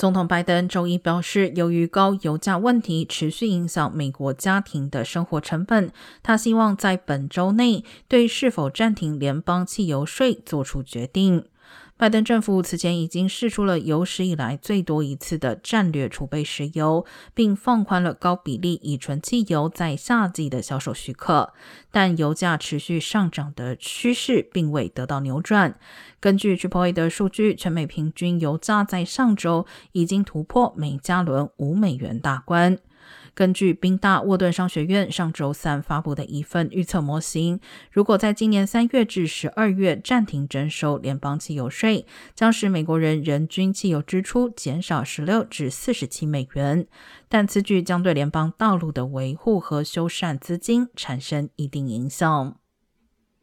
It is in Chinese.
总统拜登周一表示，由于高油价问题持续影响美国家庭的生活成本，他希望在本周内对是否暂停联邦汽油税做出决定。拜登政府此前已经释出了有史以来最多一次的战略储备石油，并放宽了高比例乙醇汽油在夏季的销售许可，但油价持续上涨的趋势并未得到扭转。根据 Triple 的数据，全美平均油价在上周已经突破每加仑五美元大关。根据宾大沃顿商学院上周三发布的一份预测模型，如果在今年三月至十二月暂停征收联邦汽油税，将使美国人人均汽油支出减少十六至四十七美元。但此举将对联邦道路的维护和修缮资金产生一定影响。